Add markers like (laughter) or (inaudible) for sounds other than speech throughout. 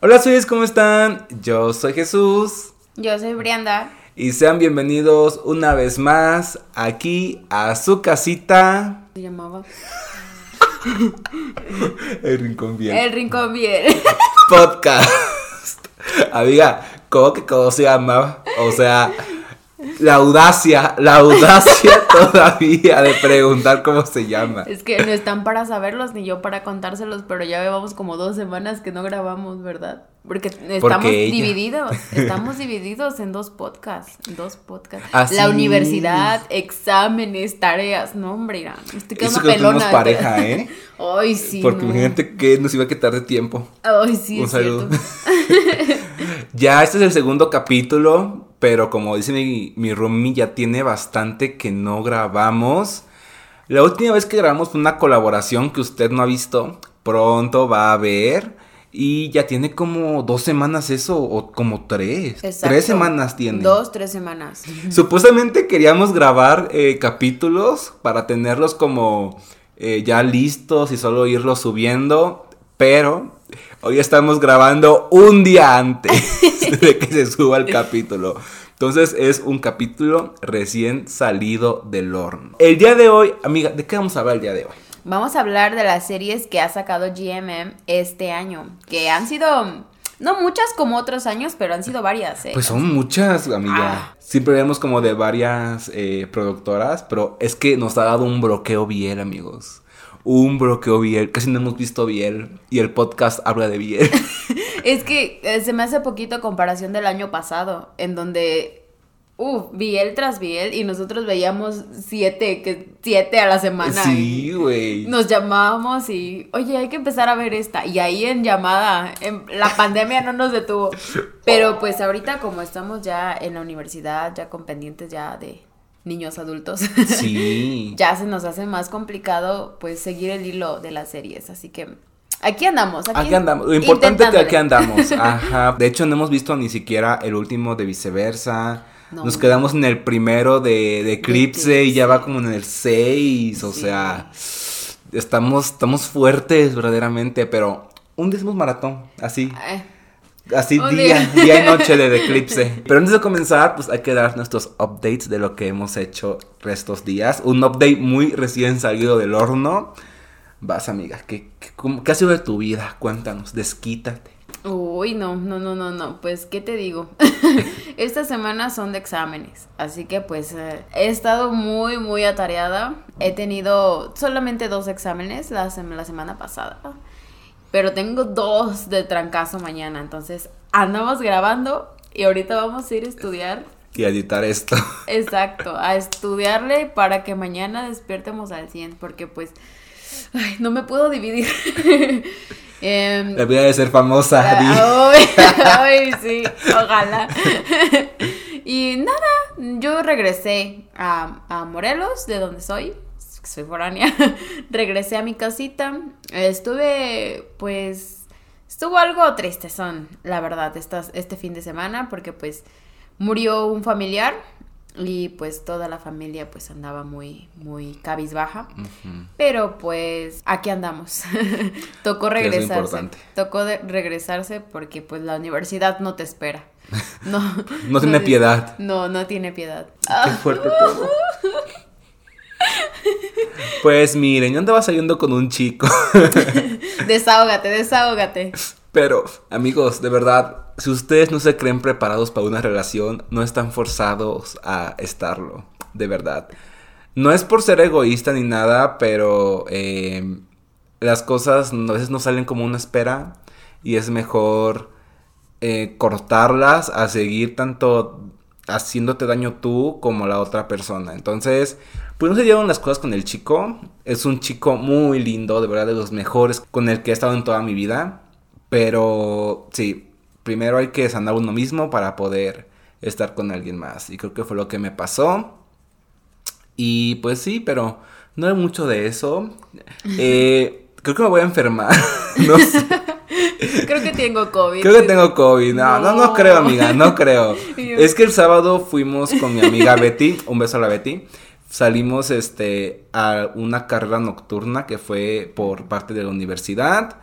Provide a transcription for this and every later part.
Hola, suyes, ¿cómo están? Yo soy Jesús. Yo soy Brianda. Y sean bienvenidos una vez más aquí a su casita. Se llamaba. (laughs) El Rincón Bien. El Rincón Bien. Podcast. (laughs) Amiga, ¿cómo que cómo se llama? O sea, la audacia, la audacia (laughs) todavía de preguntar cómo se llama. Es que no están para saberlos ni yo para contárselos, pero ya llevamos como dos semanas que no grabamos, ¿verdad? Porque estamos ella- divididos, (laughs) estamos divididos en dos podcasts, en dos podcasts. Así La es. universidad, exámenes, tareas, no hombre, me estoy Eso quedando que no tenemos pelona. pareja, (laughs) ¿eh? Ay, sí. Porque no. imagínate que nos iba a quitar de tiempo. Ay, sí, Un es saludo. cierto. Ya este es el segundo capítulo, pero como dice mi, mi roomie, ya tiene bastante que no grabamos. La última vez que grabamos fue una colaboración que usted no ha visto, pronto va a ver. Y ya tiene como dos semanas eso, o como tres. Exacto. Tres semanas tiene. Dos, tres semanas. (laughs) Supuestamente queríamos grabar eh, capítulos para tenerlos como eh, ya listos y solo irlos subiendo, pero hoy estamos grabando un día antes (laughs) de que se suba el capítulo. Entonces es un capítulo recién salido del horno. El día de hoy, amiga, ¿de qué vamos a hablar el día de hoy? Vamos a hablar de las series que ha sacado GMM este año, que han sido, no muchas como otros años, pero han sido varias. ¿eh? Pues son muchas, amiga. Ah. Siempre vemos como de varias eh, productoras, pero es que nos ha dado un bloqueo Biel, amigos. Un bloqueo Biel. Casi no hemos visto Biel. Y el podcast habla de Biel. (laughs) Es que eh, se me hace poquito comparación del año pasado, en donde, uff, Biel tras Biel, y nosotros veíamos siete, que siete a la semana. sí, güey. Nos llamábamos y, oye, hay que empezar a ver esta. Y ahí en llamada, en- la pandemia no nos detuvo. (laughs) Pero pues ahorita como estamos ya en la universidad, ya con pendientes ya de niños adultos, Sí. (laughs) ya se nos hace más complicado pues seguir el hilo de las series. Así que aquí andamos. Aquí, Aquí andamos. Lo importante es que aquí andamos. (laughs) Ajá. De hecho, no hemos visto ni siquiera el último de viceversa. No. Nos quedamos en el primero de, de Eclipse y ya va como en el 6. O Sí. sea, estamos, estamos fuertes verdaderamente, pero un hacemos maratón, así. Eh, Así día, día. y noche de (laughs) Eclipse. Pero antes de comenzar, pues hay que dar nuestros updates de lo que hemos hecho estos días. Un update muy recién salido del horno. Vas, amiga, ¿qué, qué, cómo- qué ha sido de tu vida? Cuéntanos, desquítate. Uy, no, no, no, no, no. Pues, ¿qué te digo? (laughs) Estas semanas son de exámenes. Así que, pues, eh, he estado muy, muy atareada. He tenido solamente dos exámenes la, sem- la semana pasada. Pero tengo dos de trancazo mañana. Entonces, andamos grabando y ahorita vamos a ir a estudiar. Y editar esto. (laughs) Exacto, a estudiarle para que mañana despiértemos al 100. Porque, pues, ay, no me puedo dividir. (laughs) Em, La vida de ser famosa. Ah, Ay, (laughs) ay, sí, ojalá. Y nada, yo regresé a, a Morelos, de donde soy, soy foránea. (laughs) Regresé a mi casita. Estuve, pues, estuvo algo triste, son, la verdad, estas, este fin de semana, porque pues murió un familiar y pues toda la familia pues andaba muy, muy cabizbaja. Pero pues aquí andamos. (laughs) Tocó regresarse. importante. Tocó de- regresarse porque pues la universidad no te espera. (laughs) No, No tiene piedad. No, no tiene piedad. Qué fuerte todo. Pues miren, yo andaba saliendo con un chico. (laughs) desahógate, desahógate. Pero, amigos, de verdad, si ustedes no se creen preparados para una relación, no están forzados a estarlo. De verdad. No es por ser egoísta ni nada, pero eh, las cosas a veces no salen como uno espera. Y es mejor eh, cortarlas a seguir tanto haciéndote daño tú como la otra persona. Entonces, pues no se dieron las cosas con el chico. Es un chico muy lindo, de verdad, de los mejores con el que he estado en toda mi vida. Pero sí, primero hay que sanar uno mismo para poder estar con alguien más. Y creo que fue lo que me pasó. Y pues sí, pero no hay mucho de eso. (laughs) Eh, creo que me voy a enfermar. (laughs) no sé. Creo que tengo COVID. Creo que tengo COVID. No, no, no, No. creo, amiga, no creo. (laughs) Es que el sábado fuimos con mi amiga Betty, un beso a la Betty. Salimos este a una carrera nocturna que fue por parte de la universidad.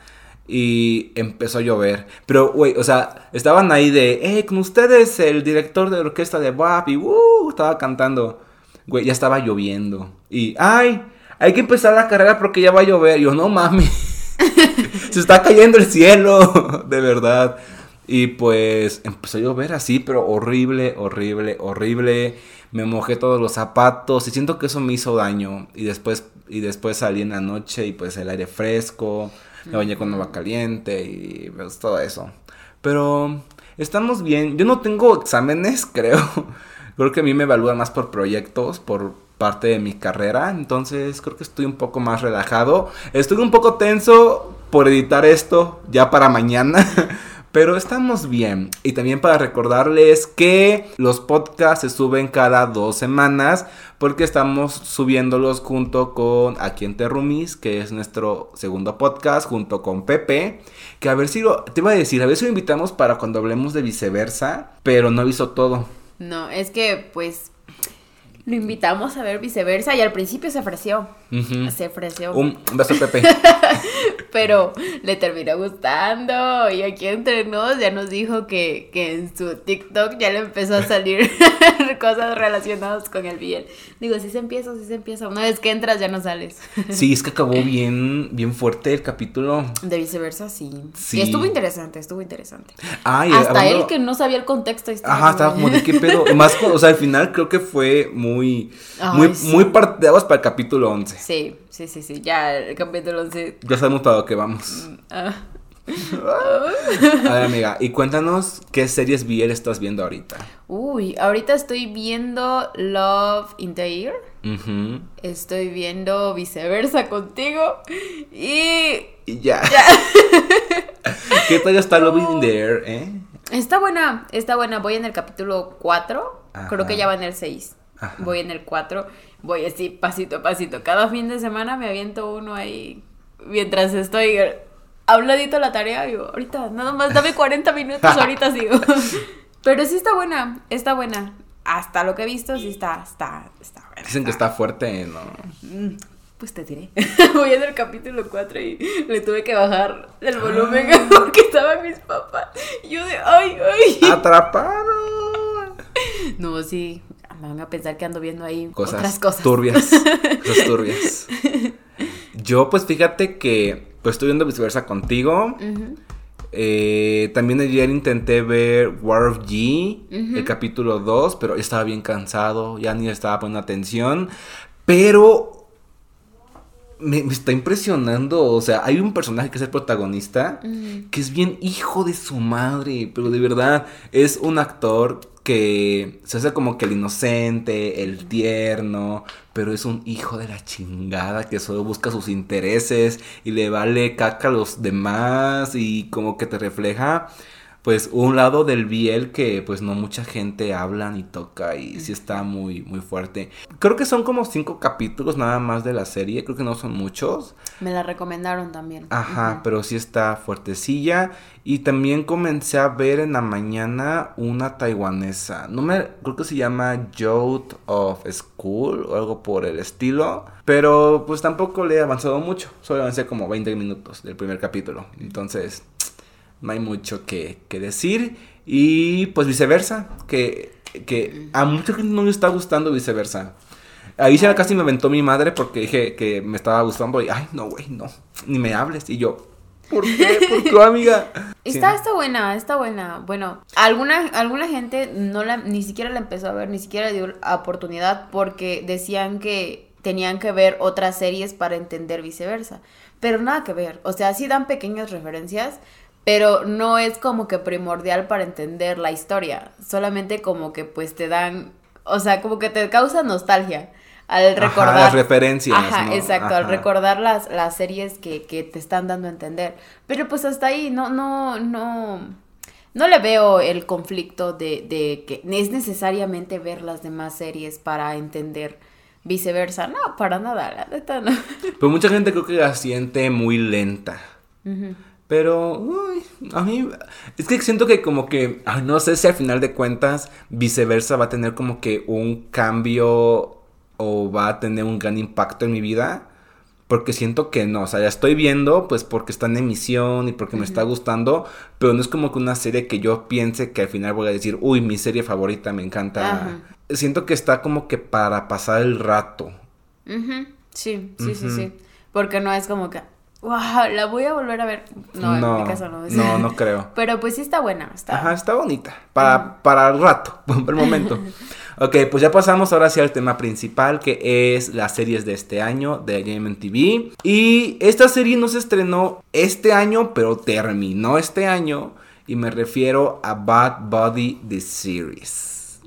y empezó a llover. Pero, güey, o sea, estaban ahí de, eh, con ustedes el director de orquesta de WAP y, uh, estaba cantando. Güey, ya estaba lloviendo. Y, ay, hay que empezar la carrera porque ya va a llover. Y yo, no mames. (laughs) Se está cayendo el cielo, (laughs) de verdad. Y pues empezó a llover así, pero horrible, horrible, horrible. Me mojé todos los zapatos y siento que eso me hizo daño. Y después, y después salí en la noche y pues el aire fresco me bañé con agua caliente y pues, todo eso. Pero estamos bien. Yo no tengo exámenes, (laughs) creo. Creo que a mí me evalúan más por proyectos, por parte de mi carrera. Entonces creo que estoy un poco más relajado. Estoy un poco tenso por editar esto ya para mañana. (laughs) Pero estamos bien. Y también para recordarles que los podcasts se suben cada dos semanas. Porque estamos subiéndolos junto con Aquí en Terrumis, que es nuestro segundo podcast, junto con Pepe. Que a ver si lo. Te iba a decir, a ver si lo invitamos para cuando hablemos de viceversa. Pero no aviso todo. No, es que pues lo invitamos a ver viceversa y al principio se ofreció. Se ofreció. Un beso, Pepe. (laughs) Pero le terminó gustando y aquí entre nos ya nos dijo que, que en su TikTok ya le empezó a salir (laughs) cosas relacionadas con el bien. Digo, si se empieza, si se empieza. Una vez que entras ya no sales. (laughs) sí, es que acabó bien, bien fuerte el capítulo. De viceversa, sí. sí. Y estuvo interesante, estuvo interesante. Ay, Hasta él que no sabía el contexto. Ajá, estaba como de qué pedo. Más, o sea, al final creo que fue muy muy, muy, muy para el capítulo 11. Sí, sí, sí, sí, ya el capítulo 11. Ya sabemos para lo que vamos. Mm, ah. A ver, amiga, y cuéntanos qué series BL estás viendo ahorita. Uy, ahorita estoy viendo Love in the Ear. Estoy viendo viceversa contigo. Y. Y ya. (laughs) ¿Qué tal está Love in the Air, eh? Está buena, está buena. Voy en el capítulo 4. Creo que ya va en el 6 voy en el 4, voy así pasito a pasito. Cada fin de semana me aviento uno ahí mientras estoy habladito la tarea. Digo, ahorita, nada más dame (laughs) 40 minutos, ahorita sigo. (laughs) Pero sí está buena, está buena. Hasta lo que he visto, sí está, está, está buena. Dicen que está fuerte, ¿no? Mm, pues te diré. (laughs) Voy en el capítulo 4 y le tuve que bajar el volumen ah. porque estaban mis papás. Y yo de, ay, ay. Atrapado. No, sí, van a pensar que ando viendo ahí cosas otras cosas. Turbias. (laughs) cosas turbias. Yo, pues fíjate que pues estoy viendo viceversa contigo. Eh, también ayer intenté ver War of G, el capítulo 2, pero estaba bien cansado, ya ni estaba poniendo atención. Pero me, está impresionando. O sea, hay un personaje que es el protagonista, que es bien hijo de su madre, pero de verdad es un actor que se hace como que el inocente, el tierno, pero es un hijo de la chingada que solo busca sus intereses y le vale caca a los demás y como que te refleja pues un lado del Biel que pues no mucha gente habla ni toca y sí está muy muy fuerte. Creo que son como cinco capítulos nada más de la serie, creo que no son muchos. Me la recomendaron también. Ajá, pero sí está fuertecilla y también comencé a ver en la mañana una taiwanesa. No me creo que se llama Youth of School o algo por el estilo, pero pues tampoco le he avanzado mucho, solo avancé como 20 minutos del primer capítulo. Entonces, no hay mucho que, decir. Y pues viceversa, que, que a mucha gente no le está gustando viceversa. Ahí ya casi me aventó mi madre porque dije que me estaba gustando y, ay, no, güey, no, ni me hables. Y yo, ¿por qué? ¿Por qué, amiga? Está, está buena, está buena. Bueno, alguna, alguna gente no la, ni siquiera la empezó a ver, ni siquiera dio oportunidad porque decían que tenían que ver otras series para entender viceversa. Pero nada que ver. O sea, sí dan pequeñas referencias, pero no es como que primordial para entender la historia, solamente como que pues te dan, o sea, como que te causa nostalgia al recordar las referencias. Ajá, exacto, al recordar las, las series que, que te están dando a entender. Pero pues hasta ahí no, no, no, no le veo el conflicto de, de que es necesariamente ver las demás series para entender viceversa. No, para nada, la neta no. Pues mucha gente creo que la siente muy lenta. Pero, uy, a mí, es que siento que como que, no sé si al final de cuentas viceversa va a tener como que un cambio o va a tener un gran impacto en mi vida. Porque siento que no, o sea, ya estoy viendo pues porque está en emisión y porque me está gustando, pero no es como que una serie que yo piense que al final voy a decir, uy, mi serie favorita, me encanta. Siento que está como que para pasar el rato. Sí, sí, sí, sí. Porque no es como que, wow, la voy a volver a ver. No, en mi caso no. No, no creo. Pero pues sí está buena. Está... Ajá, está bonita. Para, para el rato, (laughs) por el momento. (laughs) ok, pues ya pasamos ahora sí al tema principal, que es las series de este año de TV. Y esta serie no se estrenó este año, pero terminó este año. Y me refiero a Bad Body The Series.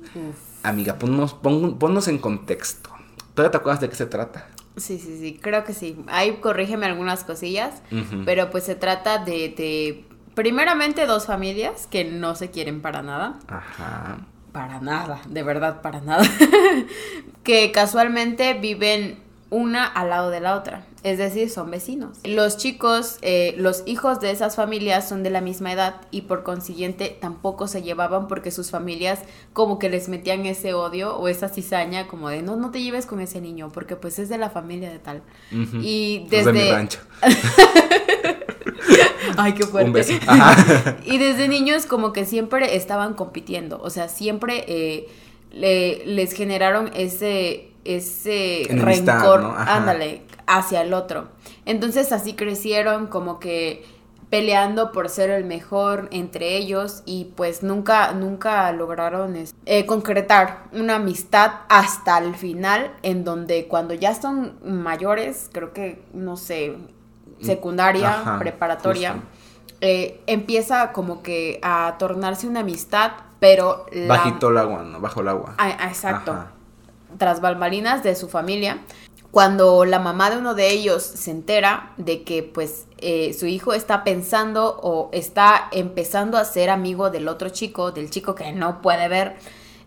Amiga, ponnos, ponnos en contexto. ¿Todavía te acuerdas de qué se trata? Sí, sí, sí, creo que sí. Ahí corrígeme algunas cosillas, pero pues se trata de, de, primeramente, dos familias que no se quieren para nada. Ajá. Para nada, de verdad, para nada. (laughs) que casualmente viven una al lado de la otra, es decir, son vecinos. Los chicos, eh, los hijos de esas familias son de la misma edad y por consiguiente tampoco se llevaban porque sus familias como que les metían ese odio o esa cizaña como de no, no te lleves con ese niño porque pues es de la familia de tal. Y desde... mi rancho. (laughs) Ay, qué fuerte. (laughs) y desde niños como que siempre estaban compitiendo, o sea, siempre eh, les generaron ese ese rencor, ándale, hacia el otro. Entonces así crecieron como que peleando por ser el mejor entre ellos y pues nunca, nunca lograron eh, concretar una amistad hasta el final en donde cuando ya son mayores, creo que, no sé, secundaria, preparatoria, eh, empieza como que a tornarse una amistad, pero... Bajito el agua, ¿no? Bajo el agua. Ah, exacto tras balbalinas de su familia, cuando la mamá de uno de ellos se entera de que pues eh, su hijo está pensando o está empezando a ser amigo del otro chico, del chico que no puede ver,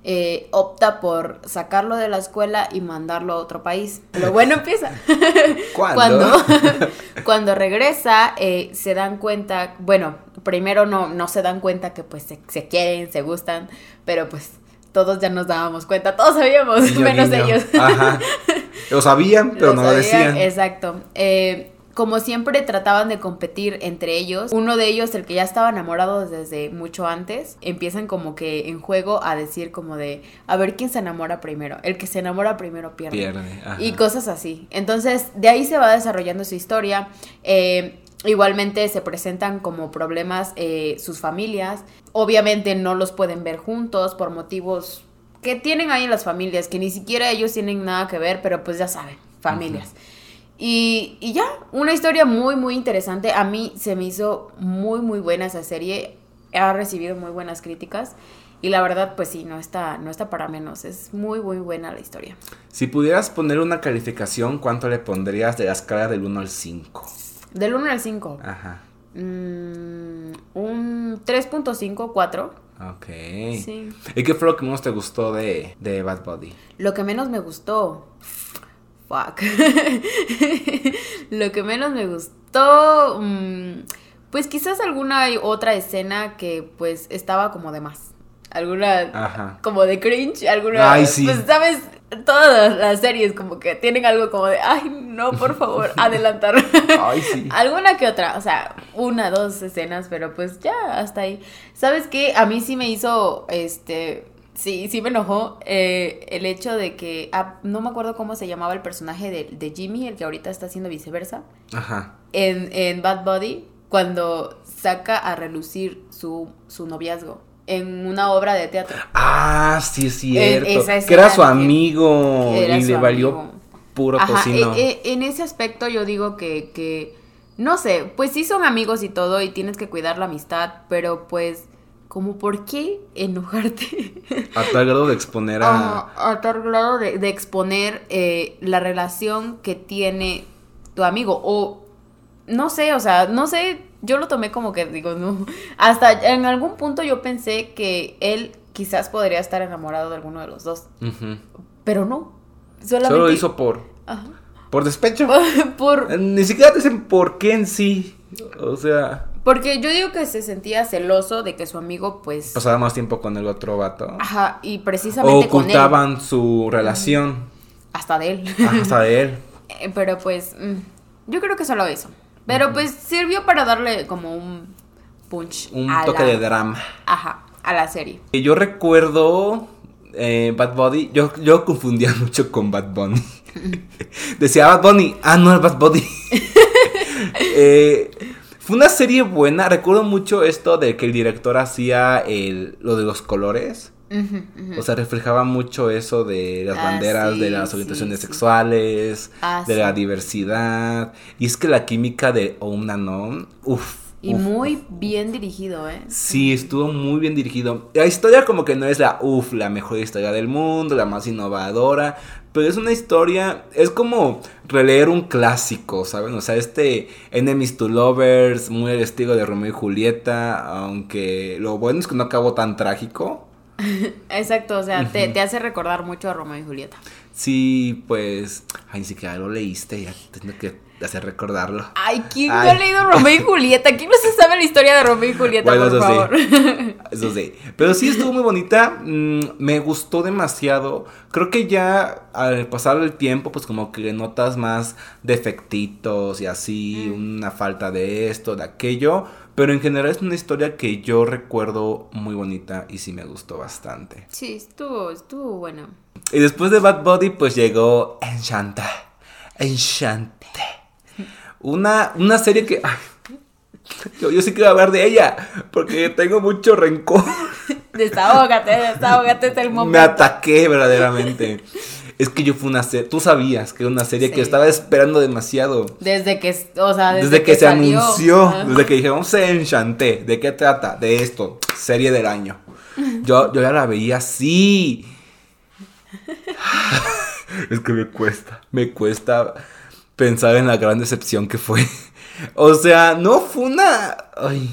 eh, opta por sacarlo de la escuela y mandarlo a otro país. Lo bueno empieza. (laughs) Cuando, (laughs) cuando regresa, eh, se dan cuenta, bueno, primero no, no se dan cuenta que pues se, se quieren, se gustan, pero pues todos ya nos dábamos cuenta, todos sabíamos, menos ellos. Ajá. Lo sabían, (laughs) pero no lo decían. Exacto. Eh, como siempre trataban de competir entre ellos, uno de ellos, el que ya estaba enamorado desde mucho antes, empiezan como que en juego a decir como de, a ver quién se enamora primero, el que se enamora primero pierde. Pierde. Y cosas así. Entonces, de ahí se va desarrollando su historia. Eh, Igualmente se presentan como problemas eh, sus familias. Obviamente no los pueden ver juntos por motivos que tienen ahí las familias, que ni siquiera ellos tienen nada que ver, pero pues ya saben, familias. y, y, ya, una historia muy, muy interesante. A mí se me hizo muy, muy buena esa serie. Ha recibido muy buenas críticas. Y la verdad, pues sí, no está, no está para menos. Es muy, muy buena la historia. Si pudieras poner una calificación, ¿cuánto le pondrías de la escala del 1 al 5? Del 1 al 5. Ajá. Mm, un 3.5, 4. Ok. Sí. ¿Y qué fue lo que menos te gustó de, de Bad Body? Lo que menos me gustó. Fuck. (laughs) lo que menos me gustó. Mm, pues quizás alguna otra escena que pues estaba como de más. Alguna Ajá. como de cringe, alguna Ay, sí. pues sabes, todas las series como que tienen algo como de, ay, no, por favor, (laughs) adelantar. Ay, sí. (laughs) Alguna que otra, o sea, una, dos escenas, pero pues ya, hasta ahí. ¿Sabes qué? A mí sí me hizo, este, sí, sí me enojó eh, el hecho de que, ah, no me acuerdo cómo se llamaba el personaje de, de, Jimmy, el que ahorita está haciendo viceversa. Ajá. En, en Bad Body, cuando saca a relucir su, su noviazgo en una obra de teatro. Ah, sí es cierto. que era su amigo y le valió puro tocino. E, e, en ese aspecto yo digo que, que, no sé, pues sí son amigos y todo y tienes que cuidar la amistad, pero pues, como por qué enojarte. A tal grado de exponer a... a tal grado de, de exponer eh, la relación que tiene tu amigo o, no sé, o sea, no sé yo lo tomé como que digo, no. Hasta en algún punto yo pensé que él quizás podría estar enamorado de alguno de los dos. Pero no. Solamente... Solo lo hizo por. Por despecho. (laughs) por. Eh, ni siquiera te dicen por qué en sí. O sea. Porque yo digo que se sentía celoso de que su amigo, pues. Pasaba más tiempo con el otro vato. Ajá, y precisamente. O ocultaban su relación. Hasta de él. hasta de él. (laughs) Eh, pero pues. Mm, Yo creo que solo eso. Pero pues sirvió para darle como un punch. Un a toque la- de drama. Ajá, a la serie. Yo recuerdo eh, Bad Bunny, yo, yo confundía (laughs) mucho con Bad Bunny. (laughs) Decía Bad Bunny, ah, no, es Bad Bunny. (laughs) Eh, fue una serie buena, recuerdo mucho esto de que el director hacía el, lo de los colores. O sea, reflejaba mucho eso de las Ah, banderas, de las orientaciones sí. sexuales, Ah, de la diversidad. Y es que la química de Oumnanon, uff. Y muy bien dirigido, ¿eh? Sí, estuvo muy bien dirigido. La historia como que no es la, uff, la mejor historia del mundo, la más innovadora, pero es una historia, es como releer un clásico, ¿saben? O sea, este Enemies to Lovers, muy al estilo de Romeo y Julieta, aunque lo bueno es que no acabó tan trágico. (laughs) Exacto, o sea, te, te hace recordar mucho a Romeo y Julieta. Sí, pues, ay, ni siquiera lo leíste, ya tengo que hacer recordarlo. Ay, ¿quién no ha leído Romeo y Julieta? ¿Quién no se sabe la historia de Romeo y Julieta, Bueno, por eso sí. favor? (laughs) Eso sí. Pero sí estuvo muy bonita. mm, me gustó demasiado. Creo que ya al pasar el tiempo, pues como que notas más defectitos y así, Mm. una falta de esto, de aquello. Pero en general es una historia que yo recuerdo muy bonita y sí me gustó bastante. Sí, estuvo, estuvo bueno. Y después de Bad Body, pues llegó Enchanta. Enchante. Una, una serie que. ay, yo, yo sí quiero hablar de ella. Porque tengo mucho rencor. (laughs) Desahógate, desahógate, es el Me momento. ataqué verdaderamente. Es que yo fui una serie. Tú sabías que era una serie Sí. que estaba esperando demasiado. Desde que, o sea, desde, Desde, que, se salió. anunció, Ajá. desde que dijeron, se enchanté. ¿De qué trata? De esto, serie del año. (laughs) Yo, yo ya la veía así. (laughs) es que me cuesta, me cuesta pensar en la gran decepción que fue. O sea, no fue una. Ay,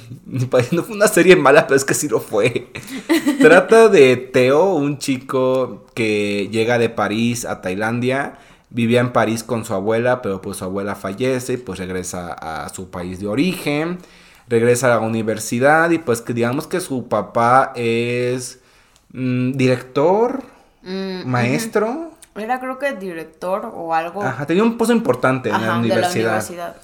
no fue una serie mala, pero es que sí lo fue. (laughs) Trata de Teo, un chico que llega de París a Tailandia. Vivía en París con su abuela, pero pues su abuela fallece y pues regresa a su país de origen. Regresa a la universidad y pues que digamos que su papá es mm, director, Mm, maestro. Era creo que director o algo. Ajá, tenía un puesto importante en la de universidad. la universidad.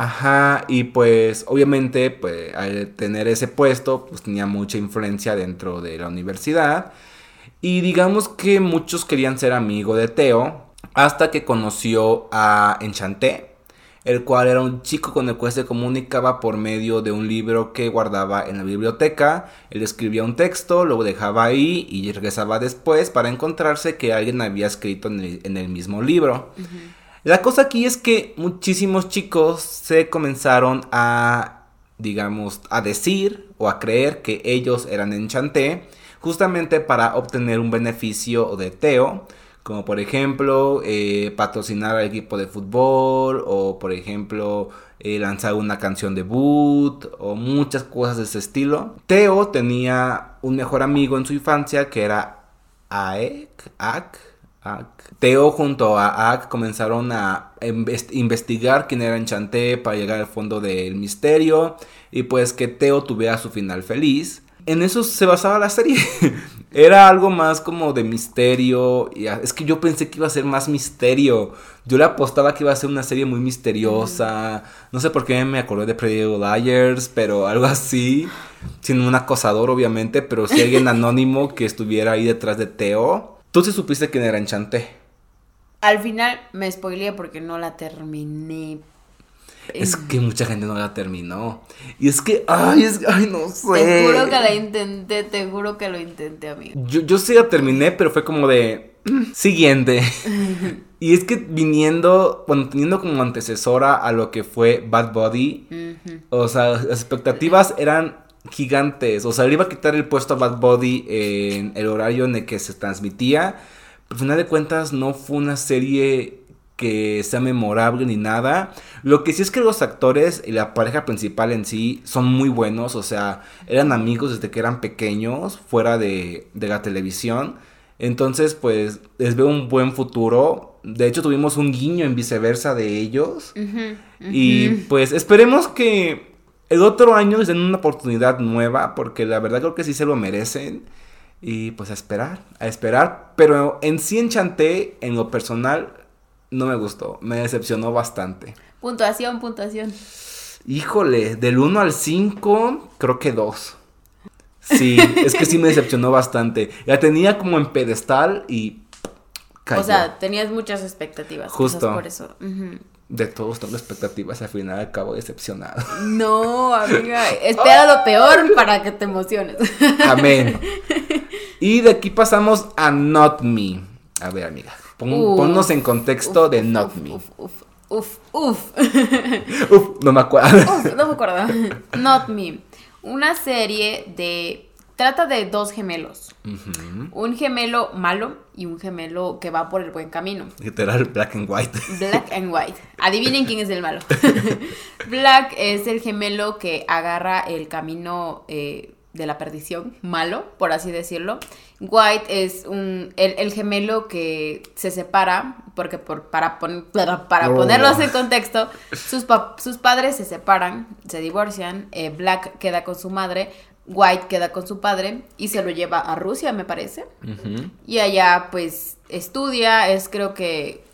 Ajá, y pues obviamente pues al tener ese puesto pues tenía mucha influencia dentro de la universidad y digamos que muchos querían ser amigo de Teo hasta que conoció a Enchanté, el cual era un chico con el cual se comunicaba por medio de un libro que guardaba en la biblioteca. Él escribía un texto, lo dejaba ahí y regresaba después para encontrarse que alguien había escrito en el, en el mismo libro. La cosa aquí es que muchísimos chicos se comenzaron a, digamos, a decir o a creer que ellos eran Enchanté, justamente para obtener un beneficio de Teo, como por ejemplo eh, patrocinar al equipo de fútbol o por ejemplo eh, lanzar una canción debut o muchas cosas de ese estilo. Teo tenía un mejor amigo en su infancia que era Aek, Ak, Teo junto a Ak comenzaron a inves- investigar quién era Enchanté para llegar al fondo del misterio y pues que Teo tuviera su final feliz. En eso se basaba la serie. (laughs) Era algo más como de misterio. Y es que yo pensé que iba a ser más misterio. Yo le apostaba que iba a ser una serie muy misteriosa. No sé por qué me acordé de Pretty Liars, pero (laughs) algo así. Sin un acosador, obviamente, pero si alguien anónimo que estuviera ahí detrás de Teo. Tú sí supiste quién era Enchanté. Al final me spoileé porque no la terminé. Es que mucha gente no la terminó. Y es que, ay, es, ay, no sé. Te juro que la intenté, te juro que lo intenté, amigo. Yo, yo sí la terminé, pero fue como de. "Mm, Siguiente. (laughs) y es que viniendo, bueno, teniendo como antecesora a lo que fue Bad Body, o sea, las expectativas eran gigantes. O sea, le iba a quitar el puesto a Bad Body en el horario en el que se transmitía. Pero al final de cuentas, no fue una serie que sea memorable ni nada. Lo que sí es que los actores y la pareja principal en sí son muy buenos. O sea, eran amigos desde que eran pequeños, fuera de, de la televisión. Entonces, pues, les veo un buen futuro. De hecho, tuvimos un guiño en viceversa de ellos. Y pues esperemos que el otro año les den una oportunidad nueva, porque la verdad creo que sí se lo merecen. Y pues a esperar, a esperar. Pero en sí Enchanté, en lo personal, no me gustó, me decepcionó bastante. Puntuación, puntuación. Híjole, del 1 al 5, creo que 2. Sí, es que sí me decepcionó (laughs) bastante. La tenía como en pedestal y cayó. O sea, tenías muchas expectativas. Justo. por eso. Ujú. De todos tengo expectativas, al final acabo decepcionado. No, amiga, (laughs) espera lo peor para que te emociones. Amén. (laughs) Y de aquí pasamos a Not Me. A ver, amiga, pon- Uf. ponnos en contexto de Not uf, Me. Uf, uf, uf, uf. Uf, no me acuerdo. Uf, no me acuerdo. Not Me. Una serie de. Trata de dos gemelos. Un gemelo malo y un gemelo que va por el buen camino. Literal, black and white. Black and White. Adivinen quién es el malo. (laughs) Black es el gemelo que agarra el camino eh, de la perdición, malo, por así decirlo. White es un, el, el gemelo que se separa, porque por, para, pon- para, para Oh. ponerlos en contexto, sus, sus padres se separan, se divorcian, eh, Black queda con su madre, White queda con su padre y se lo lleva a Rusia, me parece. Y allá pues estudia, es creo que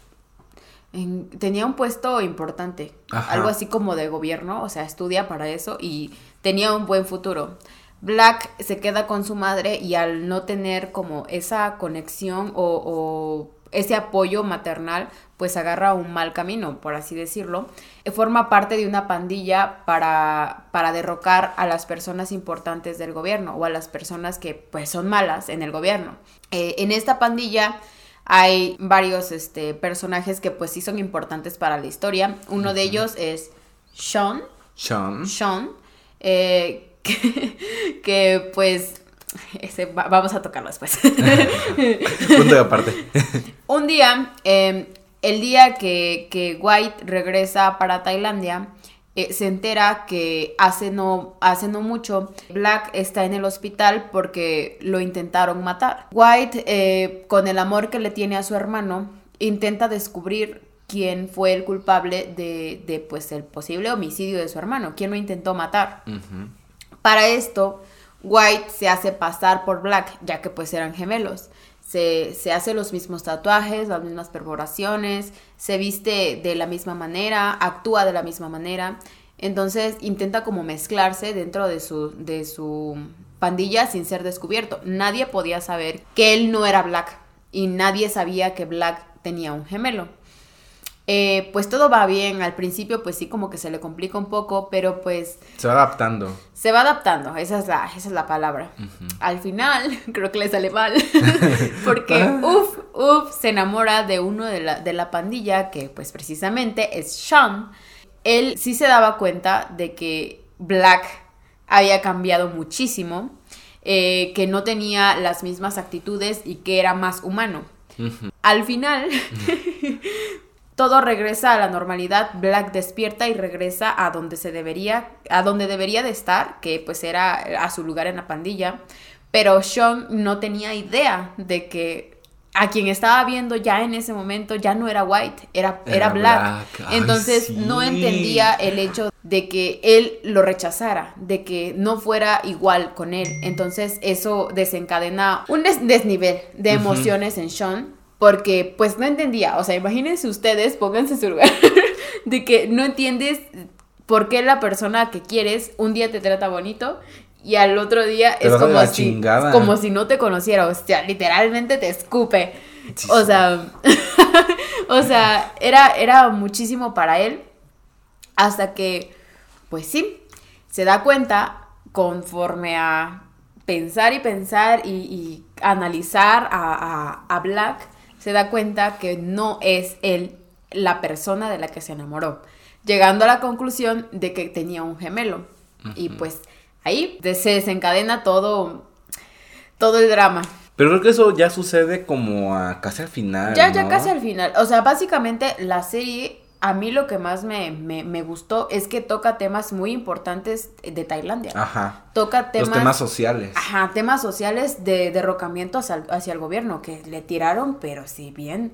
en- tenía un puesto importante, Ajá. algo así como de gobierno, o sea, estudia para eso y tenía un buen futuro. Black se queda con su madre y al no tener como esa conexión o, o ese apoyo maternal, pues agarra un mal camino, por así decirlo. Eh, Forma parte de una pandilla para, para derrocar a las personas importantes del gobierno o a las personas que pues son malas en el gobierno. Eh, en esta pandilla hay varios este, personajes que pues sí son importantes para la historia. Uno de ellos es Sean, Sean. Sean, eh, (laughs) que, que, pues (laughs) ese va- vamos a tocarlo después. (laughs) Punto de aparte. (laughs) Un día, eh, el día que, que White regresa para Tailandia, eh, se entera que hace no, hace no mucho Black está en el hospital porque lo intentaron matar. White, eh, con el amor que le tiene a su hermano, intenta descubrir quién fue el culpable de, de pues, el posible homicidio de su hermano, quién lo intentó matar. Para esto, White se hace pasar por Black, ya que pues eran gemelos. Se, se hace los mismos tatuajes, las mismas perforaciones, se viste de la misma manera, actúa de la misma manera. Entonces intenta como mezclarse dentro de su, de su pandilla sin ser descubierto. Nadie podía saber que él no era Black y nadie sabía que Black tenía un gemelo. Eh, pues todo va bien, al principio pues sí como que se le complica un poco, pero pues Se va adaptando. se va adaptando, esa es la, esa es la palabra. Al final, (laughs) creo que le sale mal, (laughs) porque uff, uff, se enamora de uno de la, de la pandilla, que pues precisamente es Sean. Él sí se daba cuenta de que Black había cambiado muchísimo, eh, que no tenía las mismas actitudes y que era más humano. Al final, (laughs) todo regresa a la normalidad. Black despierta y regresa a donde se debería, a donde debería de estar, que pues era a su lugar en la pandilla. Pero Sean no tenía idea de que a quien estaba viendo ya en ese momento ya no era White, era, era, Era Black. Black. Ay, Entonces sí. no entendía el hecho de que él lo rechazara, de que no fuera igual con él. Entonces eso desencadena un des- desnivel de emociones en Sean, porque pues no entendía, o sea, imagínense ustedes, pónganse en su lugar, (laughs) de que no entiendes por qué la persona que quieres un día te trata bonito y al otro día Te es como si, chingada. como si no te conociera, o sea, literalmente te escupe. Sí, o sea, (laughs) o sea, era, era muchísimo para él hasta que, pues sí, se da cuenta conforme a pensar y pensar y, y analizar a, a- a Black, se da cuenta que no es él la persona de la que se enamoró, llegando a la conclusión de que tenía un gemelo. Y pues ahí se desencadena todo, todo el drama. Pero creo que eso ya sucede como a casi al final. Ya, ya casi al final. O sea, básicamente la serie, a mí lo que más me, me- me gustó es que toca temas muy importantes de Tailandia. Ajá. Toca temas... Los temas sociales. Ajá, temas sociales de derrocamiento hacia, el- hacia el gobierno, que le tiraron, pero sí bien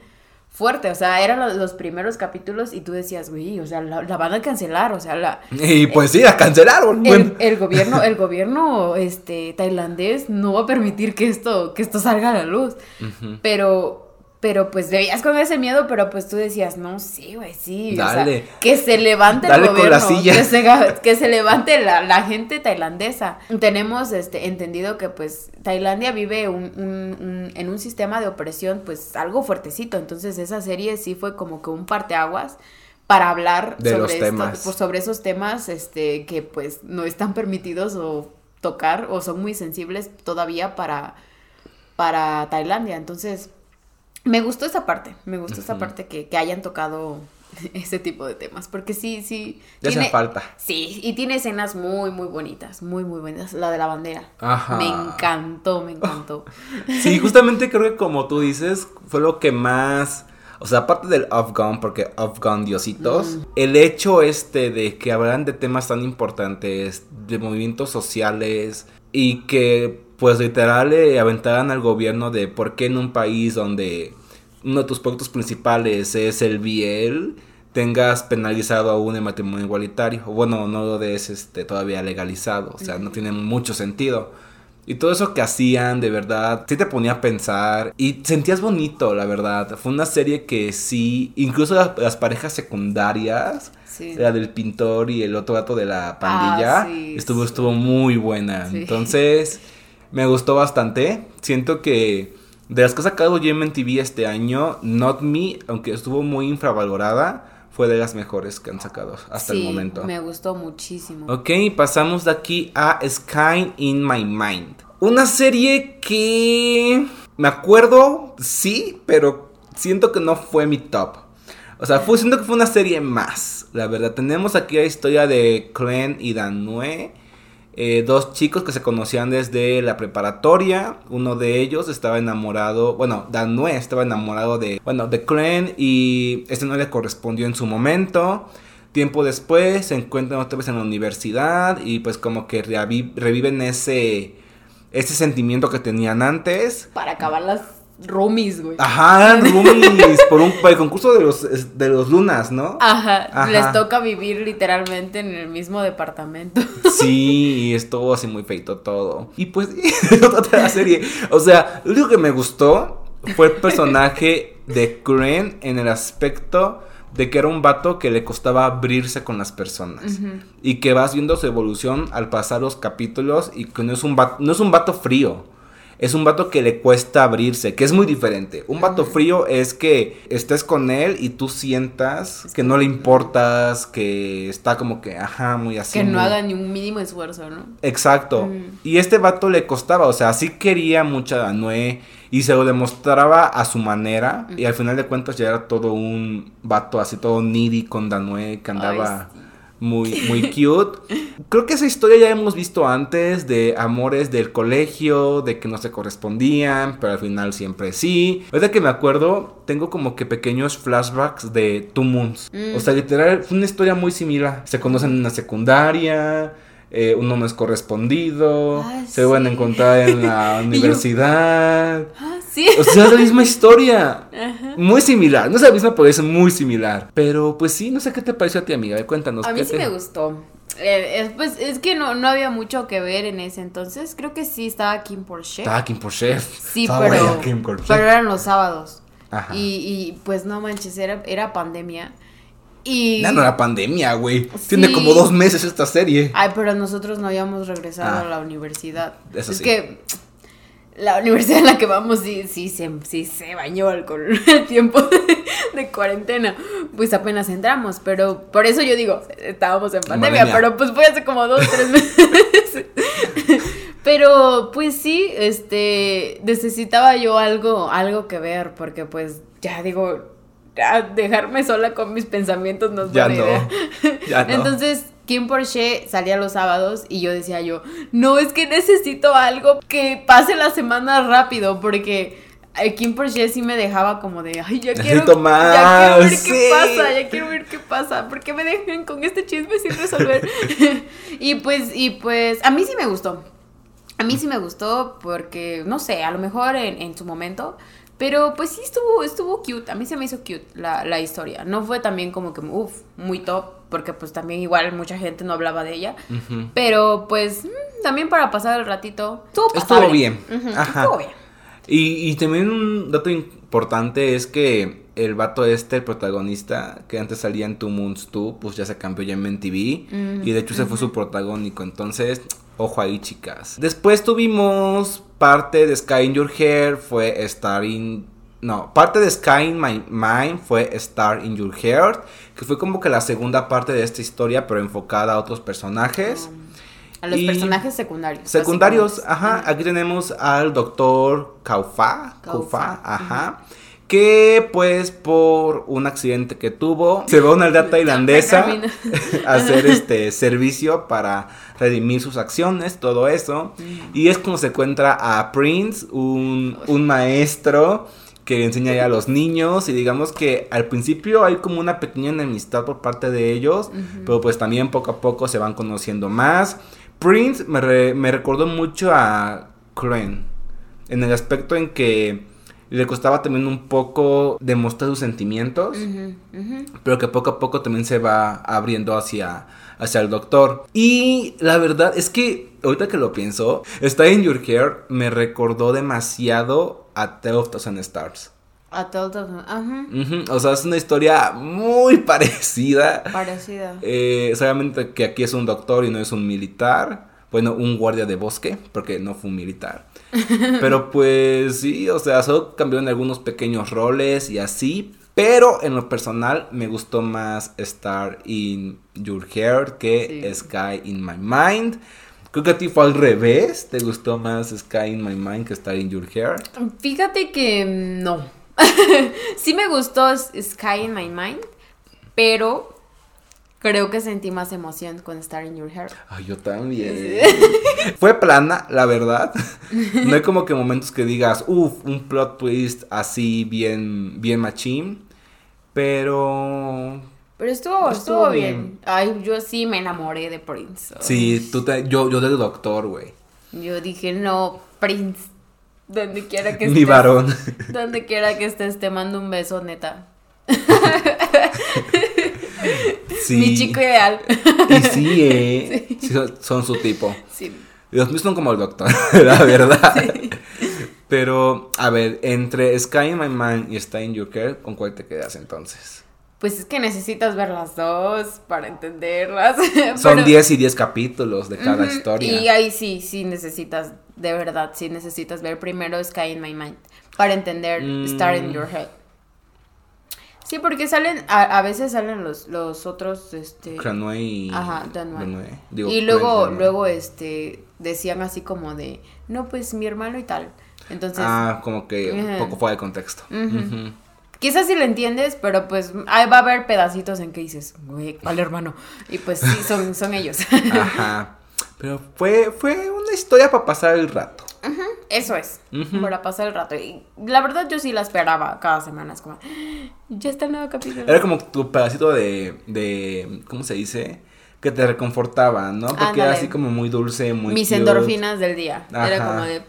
fuerte. O sea, eran los, los primeros capítulos y tú decías, güey, o sea, la, la van a cancelar, o sea, la... (laughs) Y pues sí, la cancelaron. El, el gobierno, el gobierno este, tailandés no va a permitir que esto, que esto salga a la luz. Pero Pero pues veías con ese miedo, pero pues tú decías, no, sí, güey, sí. Dale. O sea, que se levante Dale el con gobierno. la silla. Que, se, que se levante la, la gente tailandesa. Tenemos este entendido que pues Tailandia vive un, un- un- en un sistema de opresión pues algo fuertecito. Entonces esa serie sí fue como que un parteaguas para hablar De los sobre, esto- temas. sobre esos temas este, que pues no están permitidos o tocar o son muy sensibles todavía para, para Tailandia. Entonces, me gustó esa parte, me gustó esa parte que, que hayan tocado (laughs) ese tipo de temas, porque sí, sí. Ya hace falta. Sí, y tiene escenas muy, muy bonitas, muy, muy bonitas. La de la bandera. Ajá. Me encantó, me encantó. (laughs) Sí, justamente creo que como tú dices, fue lo que más... O sea, aparte del Afghan, porque Afghan diositos, el hecho este de que hablan de temas tan importantes, de movimientos sociales, y que pues literal le aventaran al gobierno de por qué en un país donde uno de tus productos principales es el biel, tengas penalizado aún el matrimonio igualitario. Bueno, no lo des este, todavía legalizado. O sea, no tiene mucho sentido. Y todo eso que hacían, de verdad, sí te ponía a pensar. Y sentías bonito, la verdad. Fue una serie que sí, incluso las, las parejas secundarias, Sí. la del pintor y el otro gato de la pandilla, Ah, sí, estuvo, sí. estuvo muy buena. Entonces, (laughs) me gustó bastante. Siento que de las que ha sacado Yemen TV este año, Not Me, aunque estuvo muy infravalorada, fue de las mejores que han sacado hasta el momento. Me gustó muchísimo. Ok, pasamos de aquí a Sky in My Mind. Una serie que me acuerdo, sí, pero siento que no fue mi top. O sea, fue, siento que fue una serie más, la verdad. Tenemos aquí la historia de Clen y Danue. Eh, dos chicos que se conocían desde la preparatoria. Uno de ellos estaba enamorado. Bueno, Danue estaba enamorado de. Bueno, de Clen. Y este no le correspondió en su momento. Tiempo después se encuentran otra vez en la universidad. Y pues como que reviven ese. Ese sentimiento que tenían antes. Para acabar las roomies, güey. Ajá, roomies. por, un, por el concurso de los, de los lunas, ¿no? Ajá, Ajá. les toca vivir literalmente en el mismo departamento. (laughs) Sí, y estuvo así muy feito todo. Y pues, (laughs) otra serie. O sea, lo único que me gustó fue el personaje de Kren en el aspecto de que era un vato que le costaba abrirse con las personas. Y que vas viendo su evolución al pasar los capítulos y que no es un vato, no es un vato frío. Es un vato que le cuesta abrirse, que es muy diferente. Un vato frío es que estés con él y tú sientas que no le importas, que está como que, ajá, muy así. que no muy- haga ni un mínimo esfuerzo, ¿no? Exacto. Mm. Y este vato le costaba, o sea, sí quería mucho a Noé y se lo demostraba a su manera. Y al final de cuentas ya era todo un vato así todo needy con Danoe que andaba Ay, sí. Muy, (laughs) muy cute. Creo que esa historia ya hemos visto antes de amores del colegio, de que no se correspondían, pero al final siempre sí. Ahorita que me acuerdo, tengo como que pequeños flashbacks de Two Moons. Mm. O sea, literal, fue una historia muy similar. Se conocen en una secundaria. Eh, uno no es correspondido, Ah, se van a encontrar en la (laughs) universidad. Ah, sí. O sea, es la misma historia. Muy similar. No es la misma, pero es muy similar. Pero pues sí, no sé qué te pareció a ti, amiga. A ver, Cuéntanos. A mí ¿qué sí te- me gustó. Eh, es, pues es que no, no había mucho que ver en ese entonces. Creo que sí estaba Kim Porsche. Estaba Kim Porsche. Sí, Estaba pero, Kim Porsche. pero eran los sábados. Ajá. Y, y pues no manches, era, era pandemia. Y... Ya no era pandemia, güey. Sí. Tiene como dos meses esta serie. Ay, pero nosotros no habíamos regresado Ah. a la universidad. Eso es sí. que la universidad en la que vamos sí, sí, se, sí se bañó con el (laughs) tiempo de, de cuarentena. Pues apenas entramos, pero por eso yo digo, estábamos en pandemia, pandemia. pero pues fue hace como dos, tres (laughs) meses. (laughs) Pero pues sí, este, necesitaba yo algo, algo que ver, porque pues ya digo, dejarme sola con mis pensamientos no es Ya buena no, idea. ya (laughs) no. Entonces, Kim Porsche salía los sábados y yo decía yo, no, es que necesito algo que pase la semana rápido, porque eh, Kim Porsche sí me dejaba como de, ay, ya quiero, más, ya quiero ver sí. qué pasa, ya quiero ver qué pasa, ¿por qué me dejan con este chisme sin resolver? (laughs) y pues, y pues, a mí sí me gustó. A mí sí me gustó porque, no sé, a lo mejor en, en su momento, pero pues sí estuvo, estuvo cute. A mí se me hizo cute la, la historia. No fue también como que, uff, muy top, porque pues también igual mucha gente no hablaba de ella. Pero pues mm, también para pasar el ratito, estuvo bien. Ajá. Estuvo bien. Y, y también un dato importante es que el vato este, el protagonista, que antes salía en Two Moons 2, pues ya se cambió ya en MTV. y de hecho ese fue su protagónico. Entonces, ojo ahí, chicas. Después tuvimos parte de Sky in Your Hair, fue Star in... No, parte de Sky in My Mind fue Star in Your Heart, que fue como que la segunda parte de esta historia, pero enfocada a otros personajes. A los Y- personajes secundarios. Secundarios, ajá. Aquí tenemos al doctor Kaufa, Kaufa, Kaufa, ajá. Que pues por un accidente que tuvo, se va a una aldea (laughs) tailandesa (laughs) a hacer este servicio para redimir sus acciones, todo eso. Y es como se encuentra a Prince, un, un maestro que enseña ya a los niños y digamos que al principio hay como una pequeña enemistad por parte de ellos, pero pues también poco a poco se van conociendo más. Prince me, re- me recordó mucho a Crane, en el aspecto en que le costaba también un poco demostrar sus sentimientos pero que poco a poco también se va abriendo hacia, hacia el doctor. Y la verdad es que, ahorita que lo pienso, Está in Your Hair me recordó demasiado a Tale of Thousand Stars. A todos. Ajá. Ujú, O sea, es una historia muy (laughs) parecida. Parecida. Eh, solamente que aquí es un doctor y no es un militar. Bueno, un guardia de bosque, porque no fue un militar. (laughs) Pero pues sí, o sea, solo cambiaron algunos pequeños roles y así. Pero en lo personal me gustó más Star in Your Hair que Sí. Sky in My Mind. Creo que a ti fue al revés. ¿Te gustó más Sky in My Mind que Star in Your Hair? Fíjate que mm, no. (laughs) sí me gustó Sky in My Mind, pero creo que sentí más emoción con Star in Your Hair. Ay, yo también. (laughs) Fue plana, la verdad. (laughs) No hay como que momentos que digas, uff, un plot twist así bien, bien machín. Pero Pero estuvo, Estuvo estuvo bien. bien. Ay, yo sí me enamoré de Prince. sí, tú te, yo, yo del doctor, güey. Yo dije, no, Prince. Donde quiera que (laughs) Mi estés. varón. Donde quiera que estés, te mando un beso, neta. Sí. Mi chico ideal. Y sí, eh. (laughs) Sí, son, son su tipo. Sí. Los míos son como el doctor, (laughs) la verdad. Pero, a ver, entre Sky in My Mind y Sky in Your Care, ¿con cuál te quedas entonces? Pues es que necesitas ver las dos para entenderlas. (laughs) Son Pero- 10 y 10 capítulos de cada historia. Y ahí sí, sí necesitas, de verdad, sí necesitas ver primero Sky in My Mind para entender Mm. Star in Your Head. Sí, porque salen, a, a veces salen los, los otros, este... Cranway y. Ajá. Digo, y luego, luego, este, decían así como de, no, pues mi hermano y tal. Entonces, Ah, como que un poco fuera de contexto. Quizás sí lo entiendes, pero pues ahí va a haber pedacitos en que dices, güey, ¿cuál hermano? Y pues sí, son, son ellos. Ajá. Pero fue, fue una historia para pasar el rato. Eso es, Ujú. para pasar el rato. Y la verdad yo sí la esperaba cada semana, es como, ya está el nuevo capítulo. Era como tu pedacito de, de ¿cómo se dice? Que te reconfortaba, ¿no? Porque era así como muy dulce, muy Mis cute. endorfinas del día. Ajá. Era como de,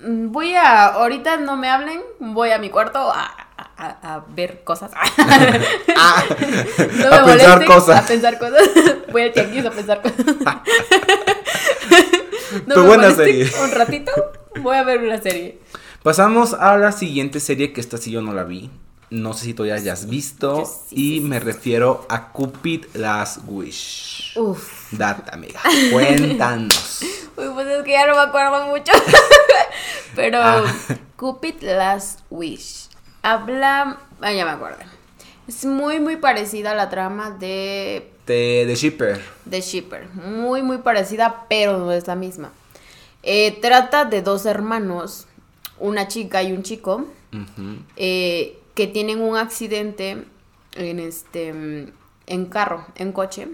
"Mm, voy a, ahorita no me hablen, voy a mi cuarto a, a- a- a ver cosas. (laughs) (laughs) Ah, No a me pensar molesten, cosas. A pensar cosas. (laughs) Voy al tianguis a pensar cosas. No Pero me buena serie. Un ratito voy a ver una serie. Pasamos a la siguiente serie que esta sí yo no la vi. No sé si tú ya hayas visto. Sí, y sí, me refiero a Cupid Last Wish. Uf. Date, amiga. Cuéntanos. (laughs) Uy, pues es que ya no me acuerdo mucho. (laughs) Pero Ah. (laughs) Cupid Last Wish. Habla. Ah, ya me acuerdo. Es muy, muy parecida a la trama de De, de Shipper. The Shipper. Muy, muy parecida, pero no es la misma. Eh, trata de dos hermanos, una chica y un chico, eh, que tienen un accidente en este en carro, en coche.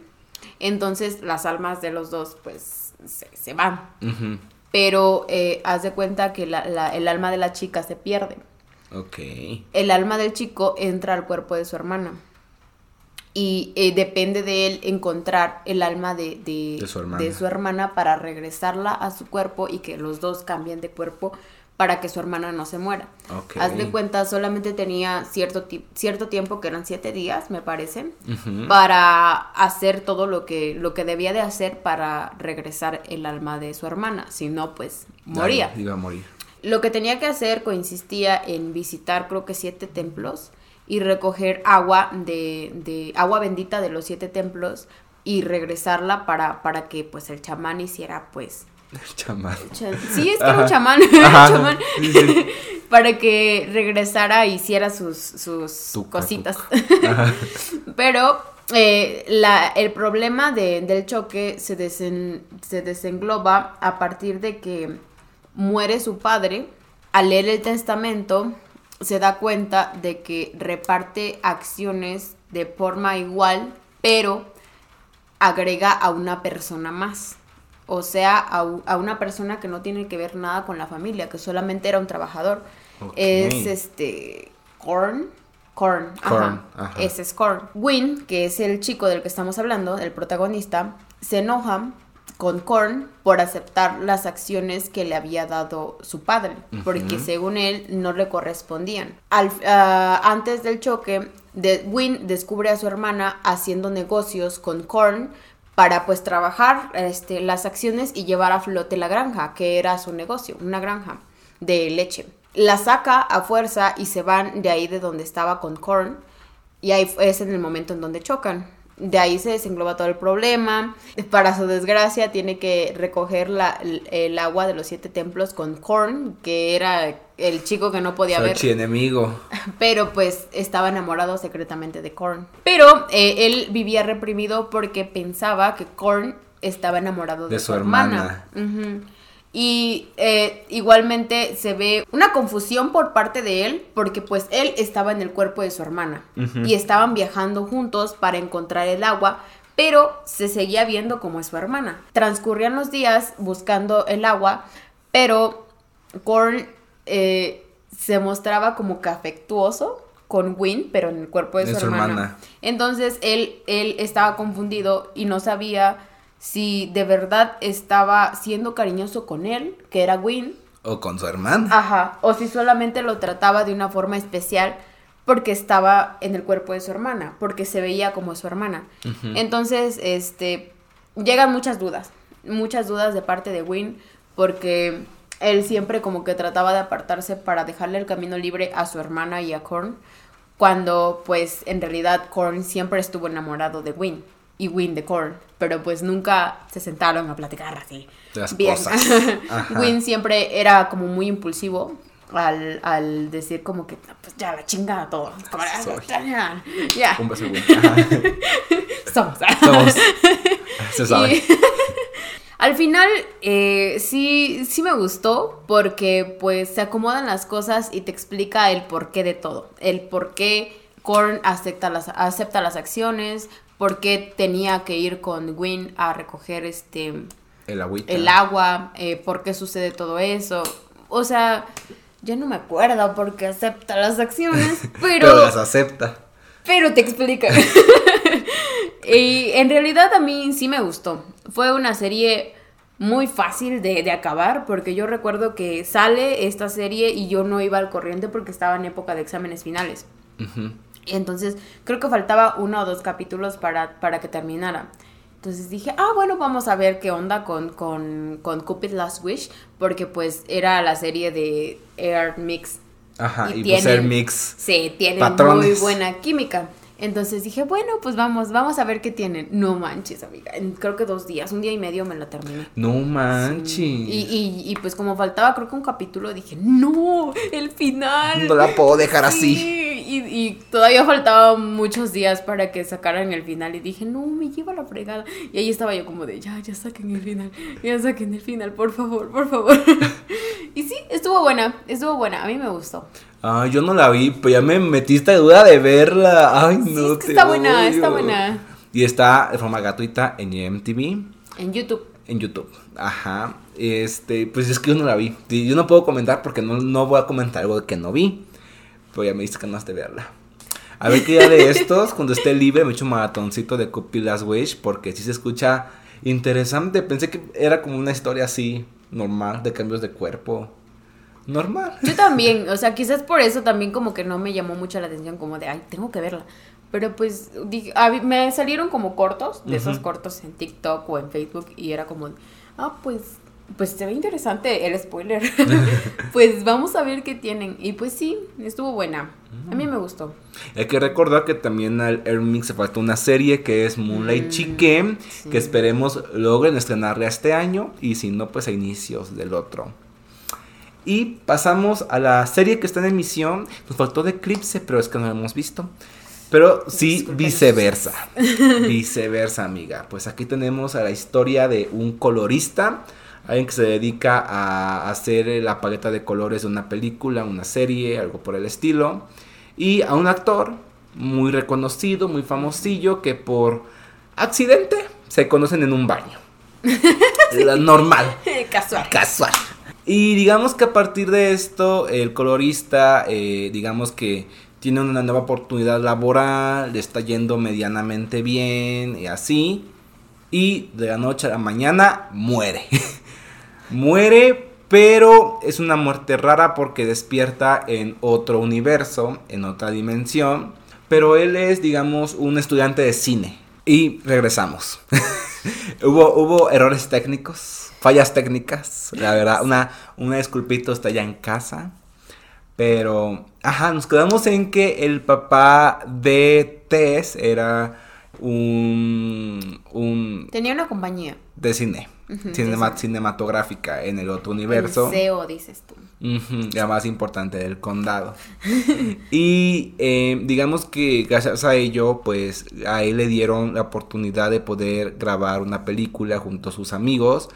Entonces las almas de los dos pues se, se van. Pero eh, haz de cuenta que la- la- el alma de la chica se pierde. Ok. El alma del chico entra al cuerpo de su hermana. Y eh, depende de él encontrar el alma de, de, De su hermana. de su hermana para regresarla a su cuerpo y que los dos cambien de cuerpo para que su hermana no se muera. Ok. Haz de cuenta, solamente tenía cierto, ti- cierto tiempo, que eran siete días, me parece, para hacer todo lo que, lo que debía de hacer para regresar el alma de su hermana. Si no, pues moría. Dale, iba a morir. Lo que tenía que hacer consistía en visitar creo que siete templos y recoger agua de, de agua bendita de los siete templos y regresarla para, para que pues el chamán hiciera pues El chamán. Cha- Sí, es que era un chamán. (laughs) Ajá. chamán. Sí, sí. (laughs) Para que regresara e hiciera sus, sus Tuca, cositas. (laughs) Pero eh, la, el problema de- del choque se, desen- se desengloba a partir de que muere su padre. Al leer el testamento, se da cuenta de que reparte acciones de forma igual, pero agrega a una persona más. O sea, a, una persona que no tiene que ver nada con la familia, que solamente era un trabajador. Es este. Korn. Korn. Korn, Ajá. ajá. Ese es Korn. Win, que es el chico del que estamos hablando, el protagonista, se enoja con Korn por aceptar las acciones que le había dado su padre, porque según él no le correspondían. Al- ah, antes del choque, de, Win descubre a su hermana haciendo negocios con Korn para pues trabajar este, las acciones y llevar a flote la granja, que era su negocio, una granja de leche. La saca a fuerza y se van de ahí de donde estaba con Korn y ahí es en el momento en donde chocan. De ahí se desengloba todo el problema. Para su desgracia, tiene que recoger la- el, el agua de los siete templos con Korn, que era el chico que no podía Su ver. archienemigo. (laughs) Pero pues estaba enamorado secretamente de Korn. Pero eh, él vivía reprimido porque pensaba que Korn estaba enamorado de, De su, hermana. Y eh, igualmente se ve una confusión por parte de él porque pues él estaba en el cuerpo de su hermana y estaban viajando juntos para encontrar el agua, pero se seguía viendo como su hermana. Transcurrían los días buscando el agua, pero Korn eh, se mostraba como que afectuoso con Win, pero en el cuerpo de, su hermana. hermana. Entonces él, él estaba confundido y no sabía si de verdad estaba siendo cariñoso con él, que era Win, O con su hermana. Ajá, o si solamente lo trataba de una forma especial porque estaba en el cuerpo de su hermana, porque se veía como su hermana. Entonces, este, llegan muchas dudas, muchas dudas de parte de Win, porque él siempre como que trataba de apartarse para dejarle el camino libre a su hermana y a Korn, cuando pues en realidad Korn siempre estuvo enamorado de Win y Win de Korn, pero pues nunca se sentaron a platicar así. Las Bien. cosas. (laughs) Win siempre era como muy impulsivo al, al decir como que "No, pues ya la chingada todo. "Ah, ya, ya, Un beso, (laughs) somos. Somos. (laughs) Se sabe. Y- al final, eh, sí, sí me gustó porque pues se acomodan las cosas y te explica el porqué de todo. El por qué Korn acepta las, acepta las acciones, por qué tenía que ir con Win a recoger este El agüita. el agua, eh, por qué sucede todo eso. O sea, ya no me acuerdo por qué acepta las acciones, (laughs) pero, Pero las acepta. pero te explica. (laughs) y en realidad a mí sí me gustó. Fue una serie muy fácil de, de acabar porque yo recuerdo que sale esta serie y yo no iba al corriente porque estaba en época de exámenes finales. Entonces creo que faltaba uno o dos capítulos para, para que terminara. Entonces dije, ah, bueno, vamos a ver qué onda con, con, con Cupid Last Wish, porque pues era la serie de Air Mix. Ajá. Y, Y pues el tienen- mix. Sí, tienen Patrones. muy buena química. Entonces dije, bueno, pues vamos, vamos a ver qué tienen. No manches, amiga. En creo que dos días, un día y medio me la terminé. No manches. Y, y, y pues como faltaba creo que un capítulo, dije, no, el final. No la puedo dejar así. Sí, y, y todavía faltaban muchos días para que sacaran el final y dije, no, me lleva la fregada. Y ahí estaba yo como de, ya, ya saquen el final, ya saquen el final, por favor, por favor. (laughs) y sí, estuvo buena, estuvo buena, a mí me gustó. Ah, yo no la vi, pero ya me metiste duda de verla. Ay, Sí, no es que te está buena, está buena. Y está de forma gratuita en MTV, En YouTube. en YouTube. Ajá. Este, pues es que yo no la vi. Yo no puedo comentar porque no, no voy a comentar algo que no vi. Pero ya me diste ganas de verla. A ver qué día de (laughs) estos, cuando esté libre, me echo un maratoncito de Cupid Last Wish. Porque sí se escucha interesante. Pensé que era como una historia así, normal, de cambios de cuerpo. Normal. Yo también, o sea, quizás por eso también como que no me llamó mucho la atención, como de, ay, tengo que verla. Pero pues dije, a mí- me salieron como cortos, de esos cortos en TikTok o en Facebook, y era como, ah, pues pues se ve interesante el spoiler. (laughs) (laughs) pues vamos a ver qué tienen. Y pues sí, estuvo buena. A mí me gustó. Hay que recordar que también al Airmix se faltó una serie que es Moonlight Mm, Chicken, sí. que esperemos logren estrenarla este año y si no, pues a inicios del otro. Y pasamos a la serie que está en emisión. Nos faltó de Eclipse, pero es que no la hemos visto. Pero sí, viceversa. (laughs) viceversa, amiga. Pues aquí tenemos a la historia de un colorista. Alguien que se dedica a hacer la paleta de colores de una película, una serie, algo por el estilo. Y a un actor muy reconocido, muy famosillo, que por accidente se conocen en un baño. (laughs) La normal Casual. casual. Y digamos que a partir de esto, el colorista, eh, digamos que tiene una nueva oportunidad laboral, le está yendo medianamente bien y así. Y de la noche a la mañana muere. (laughs) muere, pero es una muerte rara porque despierta en otro universo, en otra dimensión. Pero él es, digamos, un estudiante de cine. Y regresamos. (laughs) hubo, hubo errores técnicos, fallas técnicas. La verdad, una, una disculpito está ya en casa. Pero, ajá, nos quedamos en que el papá de Tess era un, un Tenía una compañía. de cine, Ujú, cinema- sí, cinematográfica en el otro universo. El CEO, dices tú. La más importante del condado. (laughs) y eh, digamos que gracias a ello, pues a él le dieron la oportunidad de poder grabar una película junto a sus amigos.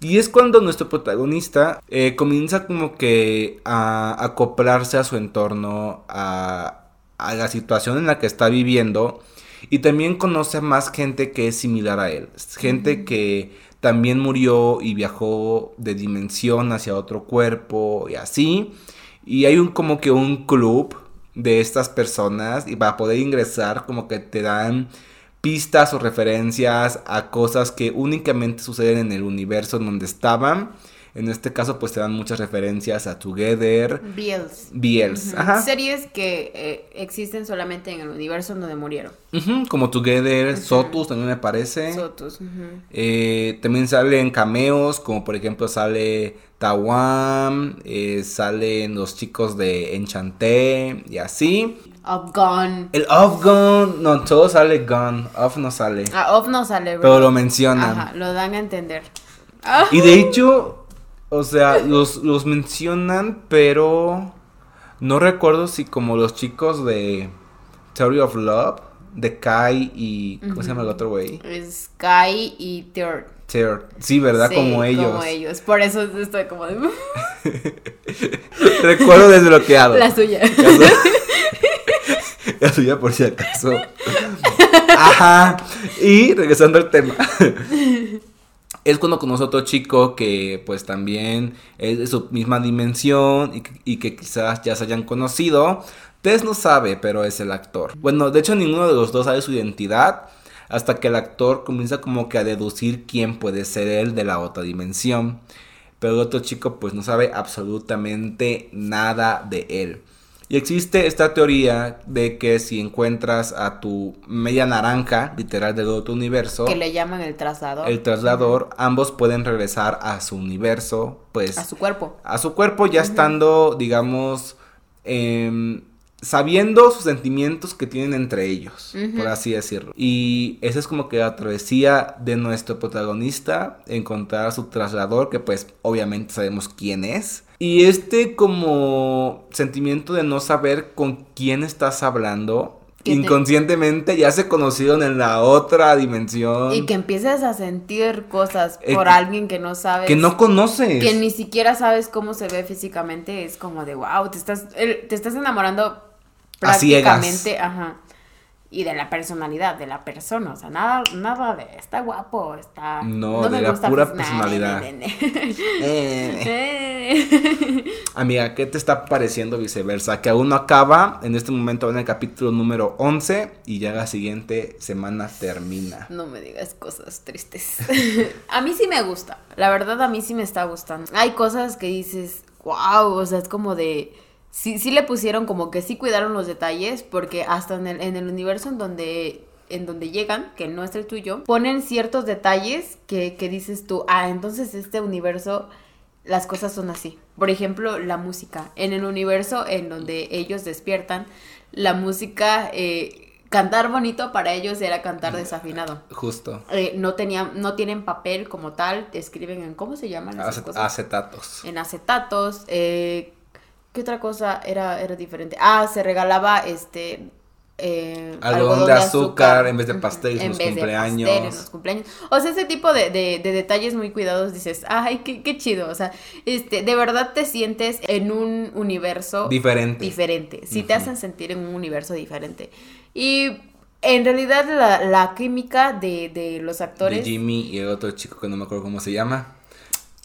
Y es cuando nuestro protagonista eh, comienza como que a acoplarse a su entorno, a, a la situación en la que está viviendo. Y también conoce a más gente que es similar a él. Gente que también murió y viajó de dimensión hacia otro cuerpo y así. Y hay un como que un club de estas personas y para poder ingresar como que te dan pistas o referencias a cosas que únicamente suceden en el universo en donde estaban. En este caso pues te dan muchas referencias a Together, Ujú. ajá. Series que eh, existen solamente en el universo donde murieron. Como Together, Ujú. Sotus también me parece. Sotus. Eh, también salen cameos, como por ejemplo sale Tawam, eh, salen los chicos de Enchanté y así. Of Gone. El Off Gun, no, todo sale Gun, Off no sale. Ah, Of no sale, pero ¿verdad? lo mencionan. Ajá, lo dan a entender. Y de hecho, o sea, los, los mencionan, pero no recuerdo si como los chicos de Theory of Love, de Kai y... ¿Cómo se llama el otro güey? es Sky y Third. Theor- Sí, ¿verdad? Sí, como ellos. Como ellos. Por eso estoy como de... (laughs) (laughs) Recuerdo desbloqueado. La suya. (laughs) (laughs) La suya por si acaso. Ajá. Y regresando al tema. (laughs) Es cuando conoce a otro chico que pues también es de su misma dimensión y que, y que quizás ya se hayan conocido. Tess no sabe, pero es el actor. Bueno, de hecho ninguno de los dos sabe su identidad hasta que el actor comienza como que a deducir quién puede ser él de la otra dimensión. Pero el otro chico pues no sabe absolutamente nada de él. Y existe esta teoría de que si encuentras a tu media naranja, literal del otro universo, que le llaman el traslador. el traslador, ambos pueden regresar a su universo, pues A su cuerpo. a su cuerpo ya estando, digamos, em, sabiendo sus sentimientos que tienen entre ellos, por así decirlo. Y esa es como que la travesía de nuestro protagonista, encontrar a su traslador, que pues obviamente sabemos quién es. Y este como sentimiento de no saber con quién estás hablando. Inconscientemente ya se conocieron en la otra dimensión. Y que empieces a sentir cosas Eh, por alguien que no sabes. que no conoces. que ni siquiera sabes cómo se ve físicamente, es como de wow, te estás, te estás enamorando A ciegas. prácticamente, ajá. Y de la personalidad de la persona, o sea, nada, nada de está guapo, está. No, me de la pura pues, personalidad. Eh. (laughs) Amiga, ¿qué te está pareciendo viceversa? Que aún no acaba, en este momento va en el capítulo número 11 y ya la siguiente semana termina. No me digas cosas tristes. (laughs) a mí sí me gusta. La verdad, a mí sí me está gustando. Hay cosas que dices, wow, o sea, es como de. Sí, sí le pusieron como que sí cuidaron los detalles, porque hasta en el, en el universo en donde en donde llegan, que no es el tuyo, ponen ciertos detalles que, que dices tú, ah, entonces este universo las cosas son así. Por ejemplo, la música. En el universo en donde ellos despiertan, la música, eh, cantar bonito para ellos era cantar desafinado. Justo. Eh, no tenían, no tienen papel como tal, escriben en, ¿cómo se llaman esas Acet- cosas? acetatos. En acetatos. eh, ¿Qué otra cosa era, era diferente? Ah, se regalaba este... eh, Algodón de azúcar en vez de pastel en los de cumpleaños. pastel en los cumpleaños. O sea, ese tipo de, de- de detalles muy cuidados dices, ay, qué, qué chido. O sea, este, de verdad te sientes en un universo Diferente. diferente. Sí te hacen sentir en un universo diferente. Y en realidad la, la química de, de los de actores Jimmy y el otro chico que no me acuerdo cómo se llama.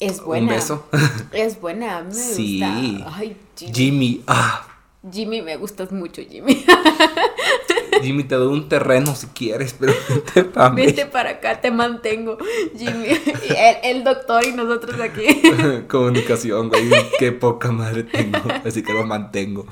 Es buena. Un beso. (laughs) Es buena, a mí me Sí. gusta. Ay, Jimmy. Jimmy, ah, Jimmy, me gustas mucho, Jimmy. (laughs) Jimmy, te doy un terreno si quieres, pero vente pa' mí. Vente para acá, te mantengo, Jimmy. El, el doctor y nosotros aquí. (laughs) Comunicación, güey. Qué poca madre tengo. Así que lo mantengo.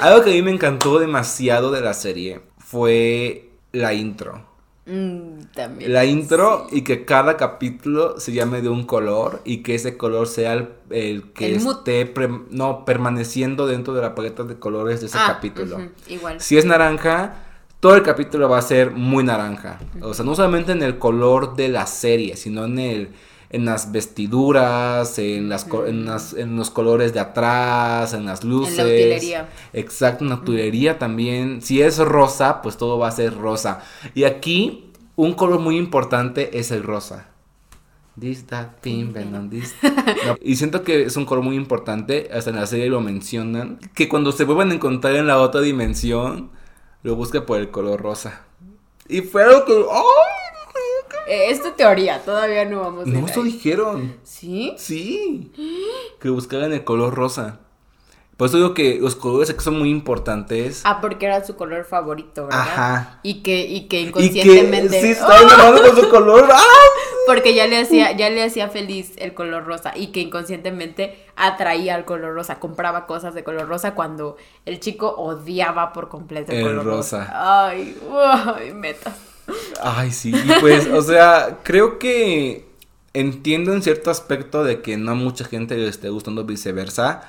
Algo que a mí me encantó demasiado de la serie fue la intro. Mm, también. La intro y que cada capítulo se llame de un color y que ese color sea el, el que El esté pre- no, permaneciendo dentro de la paleta de colores de ese Ah, capítulo. igual. Si es naranja, todo el capítulo va a ser muy naranja. O sea, no solamente en el color de la serie, sino en el en las vestiduras, en las, en las- en los colores de atrás, en las luces. utilería. Exacto, en la utilería también. Si es rosa, pues todo va a ser rosa. Y aquí un color muy importante es el rosa. This, that, pin, venom, this. (laughs) No, Y siento que es un color muy importante, hasta en la serie lo mencionan, que cuando se vuelvan a encontrar en la otra dimensión, lo busque por el color rosa. Y fue algo que... ¡ay! Eh, es tu teoría, todavía no vamos a No, eso dijeron. ¿Sí? Sí. Que buscaran el color rosa. Por eso digo que los colores aquí son muy importantes. Ah, porque era su color favorito, ¿verdad? Ajá. Y que, y que y que inconscientemente. sí está enamorado con su color. (laughs) ¡Ah! Porque ya le hacía, ya le hacía feliz el color rosa y que inconscientemente atraía al color rosa, compraba cosas de color rosa cuando el chico odiaba por completo el, El color rosa. rosa. Ay, metas. Ay, sí, pues, o sea, creo que entiendo en cierto aspecto de que no a mucha gente le esté gustando viceversa,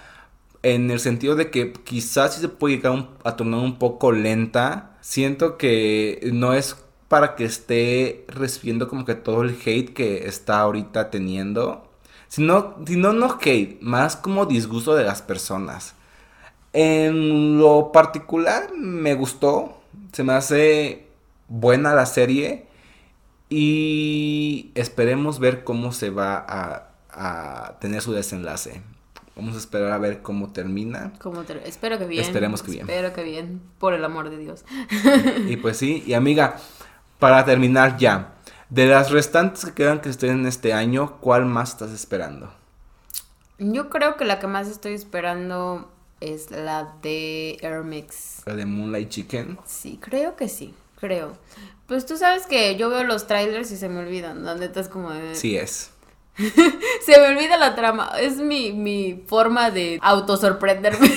en el sentido de que quizás sí se puede llegar a tornar un poco lenta. Siento que no es para que esté recibiendo como que todo el hate que está ahorita teniendo, sino, sino no hate, más como disgusto de las personas. En lo particular me gustó, se me hace buena la serie y esperemos ver cómo se va a, a tener su desenlace. Vamos a esperar a ver cómo termina. Como te- espero que bien. Esperemos que bien. Espero que bien, por el amor de Dios. Y pues sí, y amiga, para terminar ya, de las restantes que quedan que estén en este año, ¿cuál más estás esperando? Yo creo que la que más estoy esperando es la de Air Mix. La de Moonlight Chicken. Sí, creo que sí, creo. Pues tú sabes que yo veo los trailers y se me olvidan. La neta es como de... Sí es. (laughs) Se me olvida la trama. Es mi, mi forma de autosorprenderme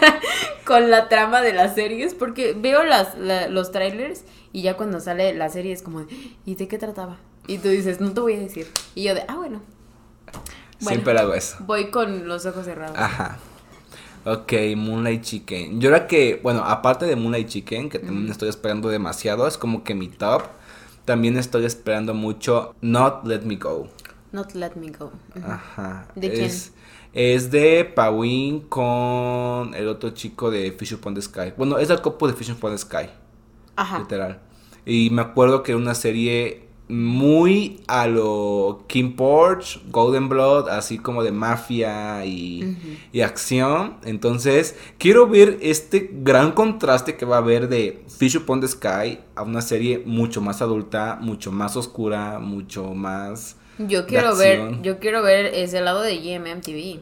(laughs) con la trama de las series. Porque veo las, la- los trailers y ya cuando sale la serie es como, de, ¿y de qué trataba? Y tú dices, no te voy a decir. Y yo de, ah, bueno. Bueno. Siempre hago eso. Voy con los ojos cerrados. Ajá. Ok, Moonlight Chicken. Yo era que, bueno, aparte de Moonlight Chicken, que también estoy esperando demasiado, es como que mi top. También estoy esperando mucho Not Let Me Go. Not let me go. Ajá. ¿De quién? es, Es de Pawin con el otro chico de Fish Upon the Sky. Bueno, es el copo de Fish Upon the Sky. Ajá. Literal. Y me acuerdo que era una serie muy a lo King Porch, Golden Blood, así como de mafia y, y acción. Entonces, quiero ver este gran contraste que va a haber de Fish Upon the Sky a una serie mucho más adulta, mucho más oscura, mucho más... Yo quiero ver, yo quiero ver ese lado de GMMTV.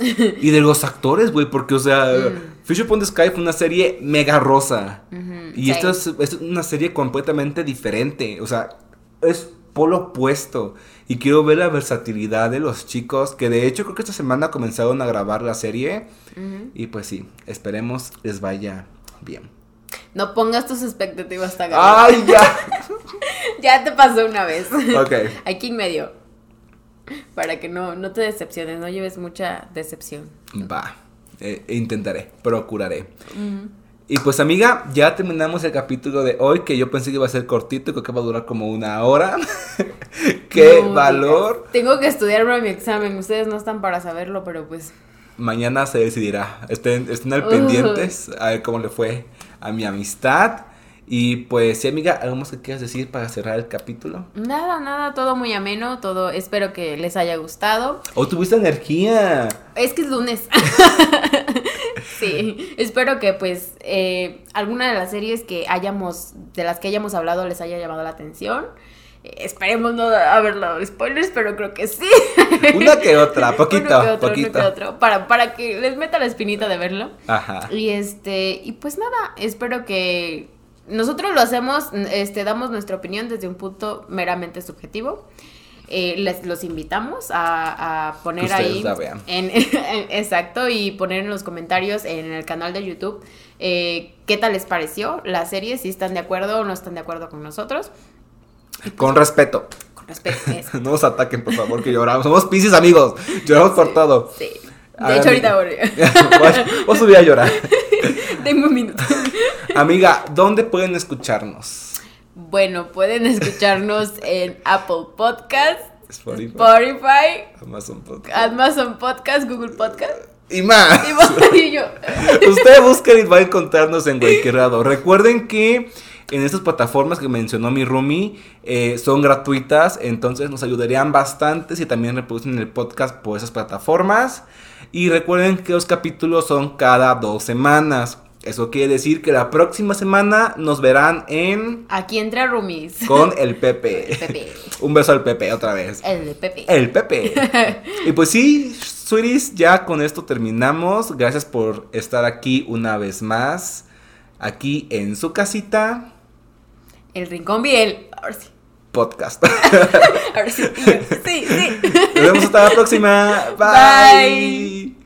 (laughs) Y de los actores, güey, porque, o sea, Fish Upon the Sky fue una serie mega rosa. Y sí. esta es, es una serie completamente diferente. O sea, es polo opuesto. Y quiero ver la versatilidad de los chicos, que de hecho creo que esta semana comenzaron a grabar la serie. Y pues sí, esperemos les vaya bien. No pongas tus expectativas tan ¡Ay, (laughs) ya! ya te pasó una vez. ok. Aquí en medio. Para que no, no te decepciones, no lleves mucha decepción. Va. Eh, intentaré, procuraré. Y pues amiga, ya terminamos el capítulo de hoy, que yo pensé que iba a ser cortito, creo que va a durar como una hora. (laughs) ¡Qué No valor! digas. Tengo que estudiar para mi examen, ustedes no están para saberlo, pero pues... Mañana se decidirá. Estén, estén al pendientes a ver cómo le fue a mi amistad. Y pues sí, amiga, ¿algo más que quieras decir para cerrar el capítulo? Nada, nada, todo muy ameno, todo, espero que les haya gustado. ¡Oh, tuviste energía! Es que es lunes. (laughs) (laughs) sí, espero que pues eh, alguna de las series que hayamos, de las que hayamos hablado les haya llamado la atención. Eh, esperemos no haber dado spoilers, pero creo que sí. (laughs) Una que otra, poquito, Uno que otro, poquito. uno que otro, para, para que les meta la espinita de verlo. Ajá. Y este, y pues nada, espero que nosotros lo hacemos, este, damos nuestra opinión desde un punto meramente subjetivo. Eh, les los invitamos a, a poner Que ahí la vean. (laughs) en exacto y poner en los comentarios en el canal de YouTube eh, qué tal les pareció la serie si están de acuerdo o no están de acuerdo con nosotros Con respeto. con eso (laughs) No nos ataquen, por favor, que lloramos. Somos piscis, amigos. Lloramos por todo. sí de hecho ahorita voy (laughs) Voy a subir a llorar. denme un minuto Amiga, ¿dónde pueden escucharnos? Bueno pueden escucharnos (laughs) en Apple Podcast Spotify, Spotify Amazon Podcast. Amazon Podcast, Google Podcast. Y más. Y vos- (laughs) y yo. Usted busca y va a encontrarnos en Guayquerrado. Recuerden que en estas plataformas que mencionó mi roomie eh, son gratuitas, entonces nos ayudarían bastante si también reproducen el podcast por esas plataformas. Y recuerden que los capítulos son cada dos semanas. Eso quiere decir que la próxima semana nos verán en Aquí entra Rumis. con el (laughs) Pepe. Pepe. (laughs) Un beso al Pepe otra vez. El Pepe. El Pepe. (laughs) y pues sí, sweeties, ya con esto terminamos. Gracias por estar aquí una vez más. Aquí en su casita El Rincón Biel. Ahora sí. podcast. Ahora sí. Sí, sí. Nos vemos hasta la próxima. Bye. Bye.